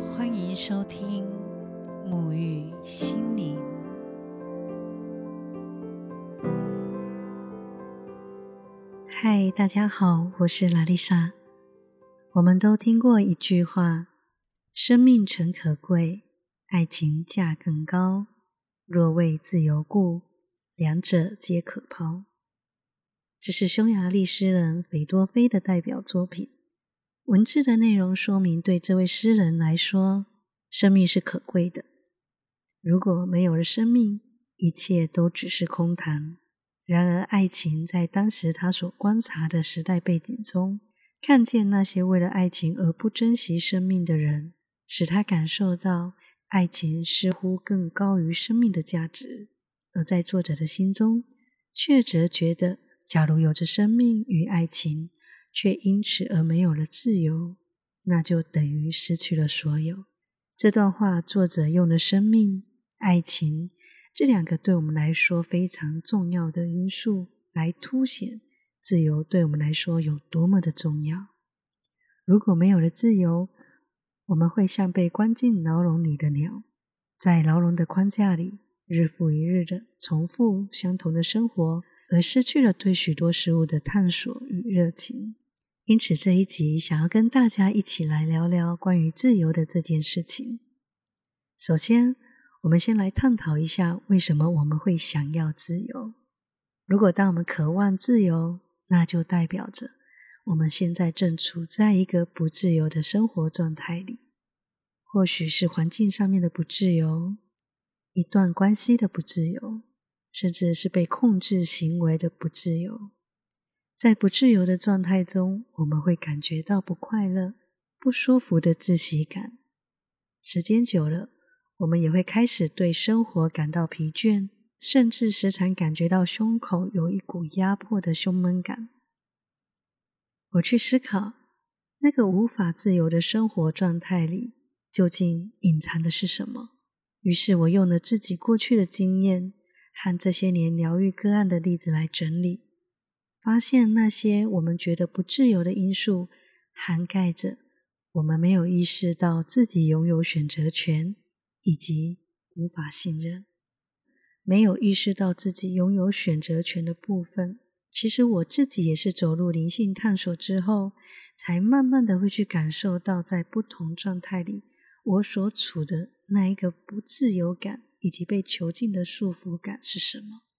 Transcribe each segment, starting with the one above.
欢迎收听沐浴心灵。嗨，大家好，我是拉丽莎。我们都听过一句话：“生命诚可贵，爱情价更高。若为自由故，两者皆可抛。”这是匈牙利诗人斐多菲的代表作品。文字的内容说明，对这位诗人来说，生命是可贵的。如果没有了生命，一切都只是空谈。然而，爱情在当时他所观察的时代背景中，看见那些为了爱情而不珍惜生命的人，使他感受到爱情似乎更高于生命的价值。而在作者的心中，却则觉得，假如有着生命与爱情，却因此而没有了自由，那就等于失去了所有。这段话，作者用了生命、爱情这两个对我们来说非常重要的因素，来凸显自由对我们来说有多么的重要。如果没有了自由，我们会像被关进牢笼里的鸟，在牢笼的框架里，日复一日的重复相同的生活，而失去了对许多事物的探索与热情。因此，这一集想要跟大家一起来聊聊关于自由的这件事情。首先，我们先来探讨一下为什么我们会想要自由。如果当我们渴望自由，那就代表着我们现在正处在一个不自由的生活状态里。或许是环境上面的不自由，一段关系的不自由，甚至是被控制行为的不自由。在不自由的状态中，我们会感觉到不快乐、不舒服的窒息感。时间久了，我们也会开始对生活感到疲倦，甚至时常感觉到胸口有一股压迫的胸闷感。我去思考，那个无法自由的生活状态里，究竟隐藏的是什么？于是我用了自己过去的经验和这些年疗愈个案的例子来整理。发现那些我们觉得不自由的因素，涵盖着我们没有意识到自己拥有选择权，以及无法信任。没有意识到自己拥有选择权的部分，其实我自己也是走入灵性探索之后，才慢慢的会去感受到，在不同状态里，我所处的那一个不自由感，以及被囚禁的束缚感是什么。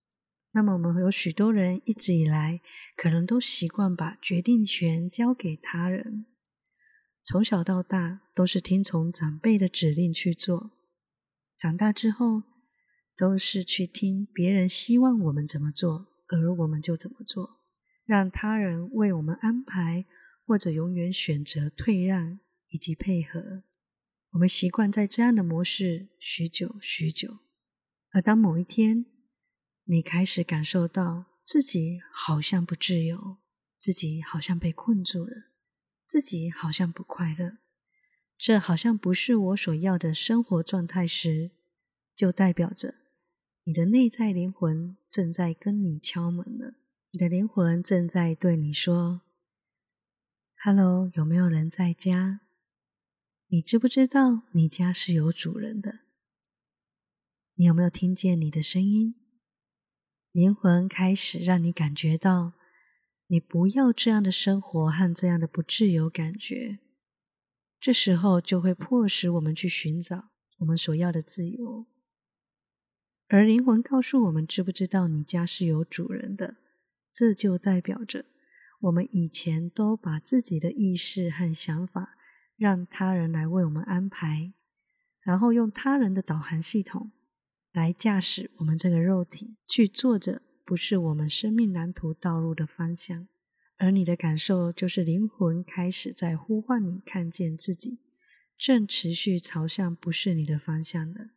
那么，我们有许多人一直以来可能都习惯把决定权交给他人，从小到大都是听从长辈的指令去做，长大之后都是去听别人希望我们怎么做，而我们就怎么做，让他人为我们安排，或者永远选择退让以及配合。我们习惯在这样的模式许久许久，而当某一天，你开始感受到自己好像不自由，自己好像被困住了，自己好像不快乐，这好像不是我所要的生活状态时，就代表着你的内在灵魂正在跟你敲门了。你的灵魂正在对你说：“Hello，有没有人在家？你知不知道你家是有主人的？你有没有听见你的声音？”灵魂开始让你感觉到，你不要这样的生活和这样的不自由感觉。这时候就会迫使我们去寻找我们所要的自由。而灵魂告诉我们，知不知道你家是有主人的？这就代表着我们以前都把自己的意识和想法让他人来为我们安排，然后用他人的导航系统。来驾驶我们这个肉体去做着不是我们生命蓝图道路的方向，而你的感受就是灵魂开始在呼唤你，看见自己正持续朝向不是你的方向的。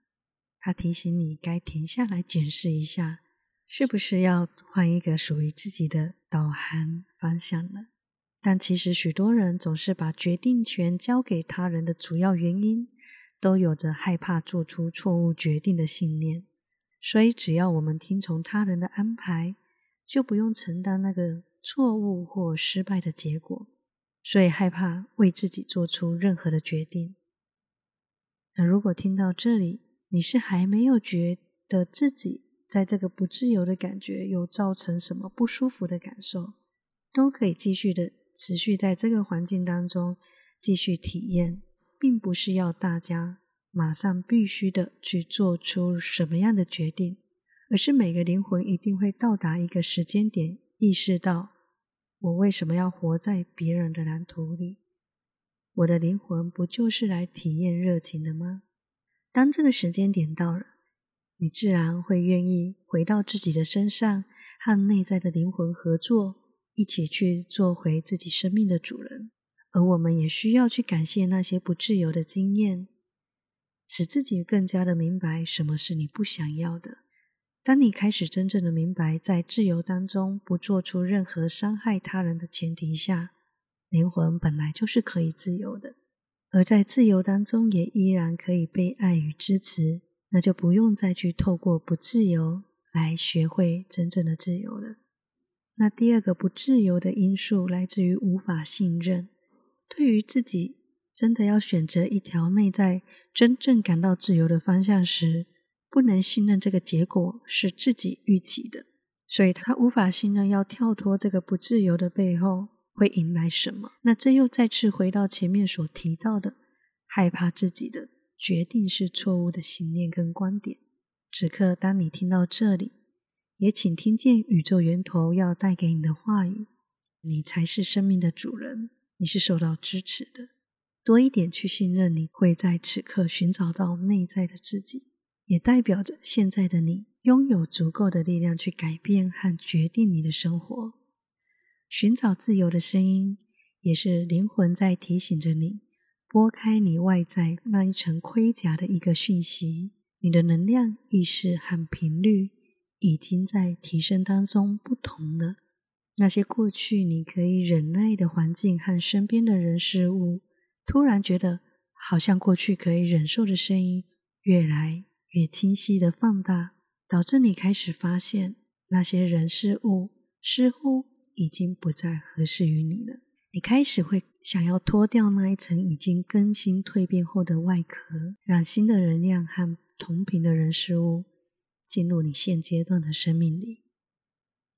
他提醒你该停下来检视一下，是不是要换一个属于自己的导航方向了。但其实许多人总是把决定权交给他人的主要原因。都有着害怕做出错误决定的信念，所以只要我们听从他人的安排，就不用承担那个错误或失败的结果。所以害怕为自己做出任何的决定。那如果听到这里，你是还没有觉得自己在这个不自由的感觉有造成什么不舒服的感受，都可以继续的持续在这个环境当中继续体验，并不是要大家马上必须的去做出什么样的决定，而是每个灵魂一定会到达一个时间点，意识到我为什么要活在别人的蓝图里。我的灵魂不就是来体验热情的吗？当这个时间点到了，你自然会愿意回到自己的身上，和内在的灵魂合作，一起去做回自己生命的主人。而我们也需要去感谢那些不自由的经验，使自己更加的明白什么是你不想要的。当你开始真正的明白，在自由当中不做出任何伤害他人的前提下。灵魂本来就是可以自由的，而在自由当中也依然可以被爱与支持，那就不用再去透过不自由来学会真正的自由了。那第二个不自由的因素来自于无法信任。对于自己真的要选择一条内在真正感到自由的方向时，不能信任这个结果是自己预期的，所以他无法信任要跳脱这个不自由的背后。会迎来什么？那这又再次回到前面所提到的，害怕自己的决定是错误的信念跟观点。此刻，当你听到这里，也请听见宇宙源头要带给你的话语：你才是生命的主人，你是受到支持的。多一点去信任，你会在此刻寻找到内在的自己，也代表着现在的你拥有足够的力量去改变和决定你的生活。寻找自由的声音，也是灵魂在提醒着你，拨开你外在那一层盔甲的一个讯息。你的能量、意识和频率已经在提升当中不同了。那些过去你可以忍耐的环境和身边的人事物，突然觉得好像过去可以忍受的声音，越来越清晰的放大，导致你开始发现那些人事物似乎。已经不再合适于你了。你开始会想要脱掉那一层已经更新蜕变后的外壳，让新的能量和同频的人事物进入你现阶段的生命里。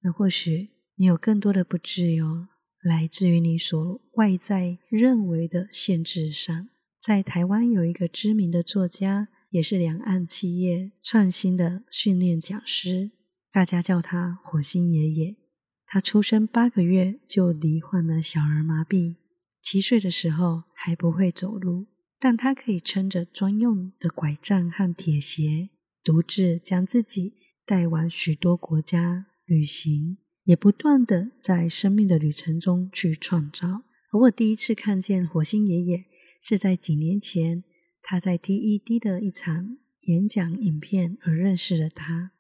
那或许你有更多的不自由，来自于你所外在认为的限制上。在台湾有一个知名的作家，也是两岸企业创新的训练讲师，大家叫他火星爷爷。他出生八个月就罹患了小儿麻痹，七岁的时候还不会走路，但他可以撑着专用的拐杖和铁鞋，独自将自己带往许多国家旅行，也不断的在生命的旅程中去创造。而我第一次看见火星爷爷，是在几年前，他在 TED 的一场演讲影片而认识了他。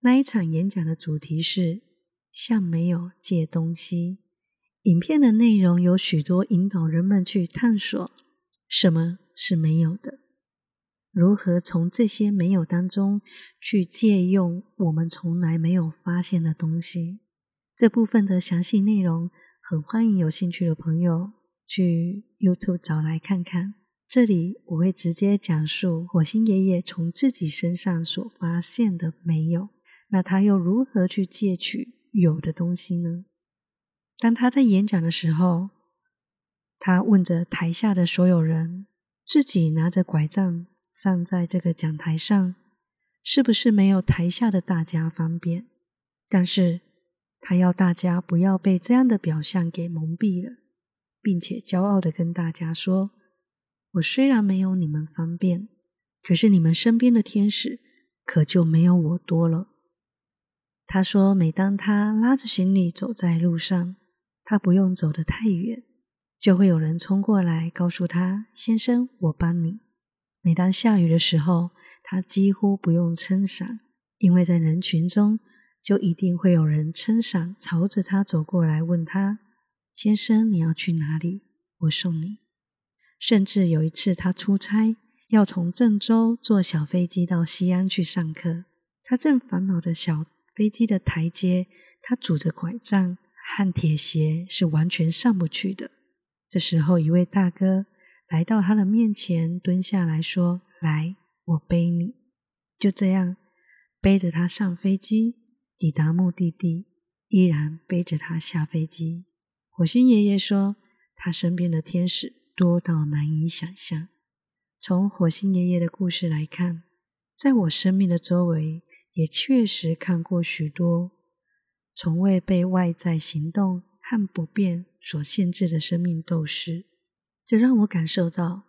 那一场演讲的主题是。向没有借东西。影片的内容有许多引导人们去探索什么是没有的，如何从这些没有当中去借用我们从来没有发现的东西。这部分的详细内容，很欢迎有兴趣的朋友去 YouTube 找来看看。这里我会直接讲述火星爷爷从自己身上所发现的没有，那他又如何去借取？有的东西呢？当他在演讲的时候，他问着台下的所有人：自己拿着拐杖站在这个讲台上，是不是没有台下的大家方便？但是他要大家不要被这样的表象给蒙蔽了，并且骄傲的跟大家说：我虽然没有你们方便，可是你们身边的天使可就没有我多了。他说：“每当他拉着行李走在路上，他不用走得太远，就会有人冲过来告诉他：‘先生，我帮你。’每当下雨的时候，他几乎不用撑伞，因为在人群中就一定会有人撑伞朝着他走过来，问他：‘先生，你要去哪里？我送你。’甚至有一次，他出差要从郑州坐小飞机到西安去上课，他正烦恼的小。”飞机的台阶，他拄着拐杖和铁鞋是完全上不去的。这时候，一位大哥来到他的面前，蹲下来说：“来，我背你。”就这样背着他上飞机，抵达目的地，依然背着他下飞机。火星爷爷说：“他身边的天使多到难以想象。”从火星爷爷的故事来看，在我生命的周围，也确实看过许多从未被外在行动和不便所限制的生命斗士。这让我感受到，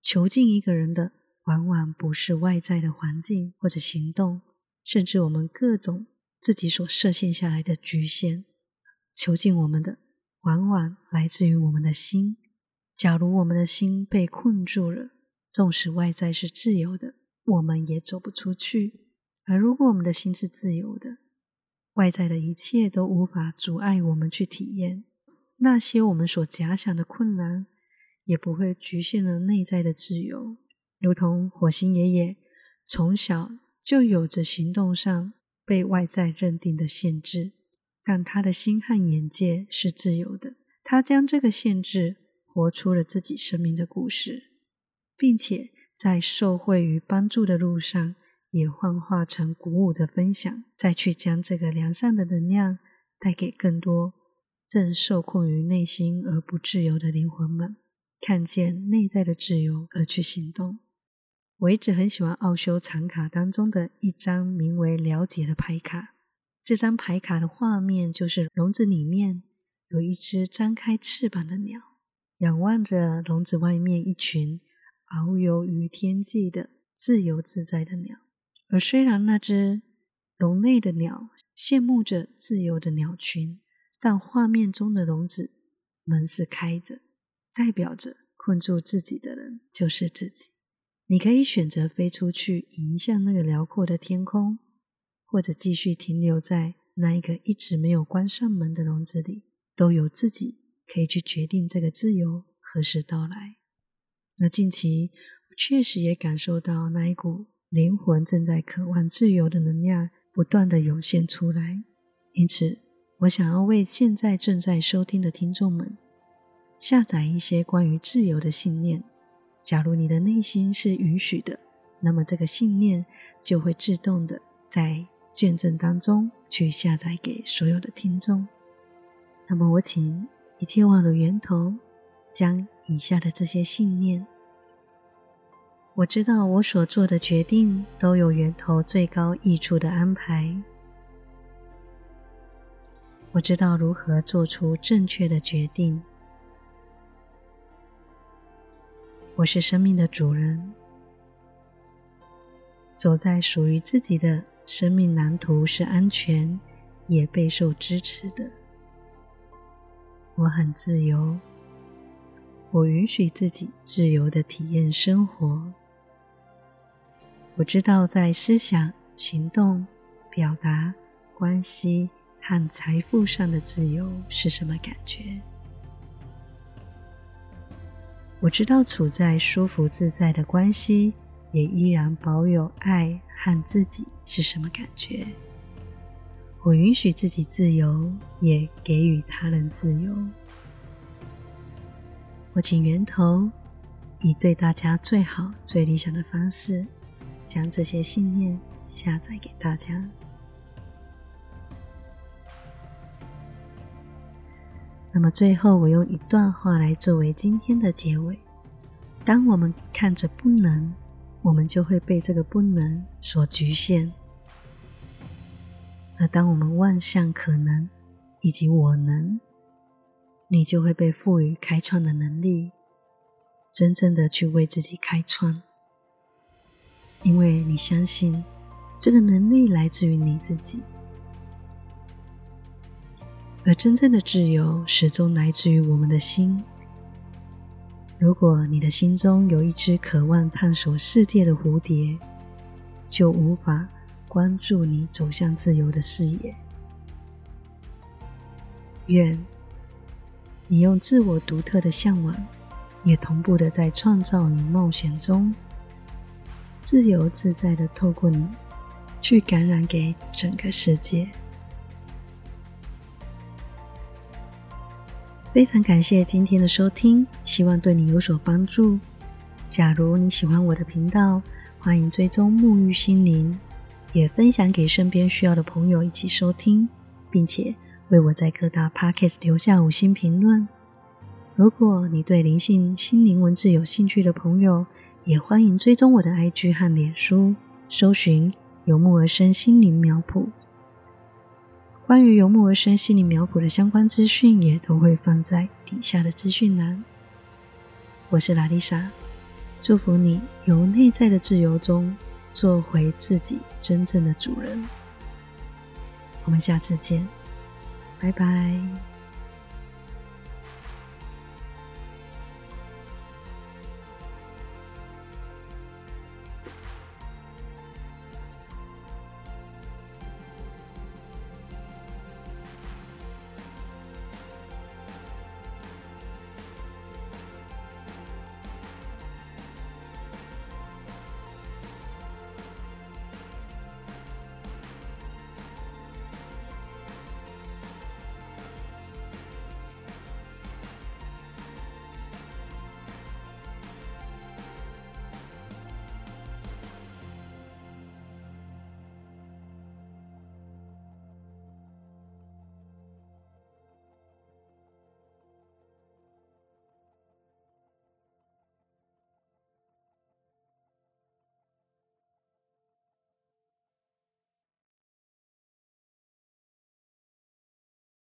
囚禁一个人的，往往不是外在的环境或者行动，甚至我们各种自己所设限下来的局限。囚禁我们的，往往来自于我们的心。假如我们的心被困住了，纵使外在是自由的，我们也走不出去。而如果我们的心是自由的，外在的一切都无法阻碍我们去体验那些我们所假想的困难。也不会局限了内在的自由，如同火星爷爷从小就有着行动上被外在认定的限制，但他的心和眼界是自由的。他将这个限制活出了自己生命的故事，并且在受惠与帮助的路上，也幻化成鼓舞的分享，再去将这个良善的能量带给更多正受困于内心而不自由的灵魂们。看见内在的自由而去行动。我一直很喜欢奥修藏卡当中的一张名为“了解”的牌卡。这张牌卡的画面就是笼子里面有一只张开翅膀的鸟，仰望着笼子外面一群遨游于天际的自由自在的鸟。而虽然那只笼内的鸟羡慕着自由的鸟群，但画面中的笼子门是开着。代表着困住自己的人就是自己。你可以选择飞出去，迎向那个辽阔的天空，或者继续停留在那一个一直没有关上门的笼子里，都有自己可以去决定这个自由何时到来。那近期我确实也感受到那一股灵魂正在渴望自由的能量不断的涌现出来，因此我想要为现在正在收听的听众们。下载一些关于自由的信念。假如你的内心是允许的，那么这个信念就会自动的在卷证当中去下载给所有的听众。那么我请一切万的源头将以下的这些信念：我知道我所做的决定都有源头最高益处的安排。我知道如何做出正确的决定。我是生命的主人，走在属于自己的生命蓝图是安全，也备受支持的。我很自由，我允许自己自由的体验生活。我知道在思想、行动、表达、关系和财富上的自由是什么感觉。我知道处在舒服自在的关系，也依然保有爱和自己是什么感觉。我允许自己自由，也给予他人自由。我请源头以对大家最好、最理想的方式，将这些信念下载给大家。那么最后，我用一段话来作为今天的结尾。当我们看着不能，我们就会被这个不能所局限；而当我们望向可能以及我能，你就会被赋予开创的能力，真正的去为自己开创，因为你相信这个能力来自于你自己。而真正的自由始终来自于我们的心。如果你的心中有一只渴望探索世界的蝴蝶，就无法关注你走向自由的视野。愿你用自我独特的向往，也同步的在创造与冒险中，自由自在的透过你，去感染给整个世界。非常感谢今天的收听，希望对你有所帮助。假如你喜欢我的频道，欢迎追踪沐浴心灵，也分享给身边需要的朋友一起收听，并且为我在各大 Podcast 留下五星评论。如果你对灵性心灵文字有兴趣的朋友，也欢迎追踪我的 IG 和脸书，搜寻“游牧而生心灵苗圃”。关于游牧而生心理苗圃的相关资讯，也都会放在底下的资讯栏。我是拉丽莎，祝福你由内在的自由中做回自己真正的主人。我们下次见，拜拜。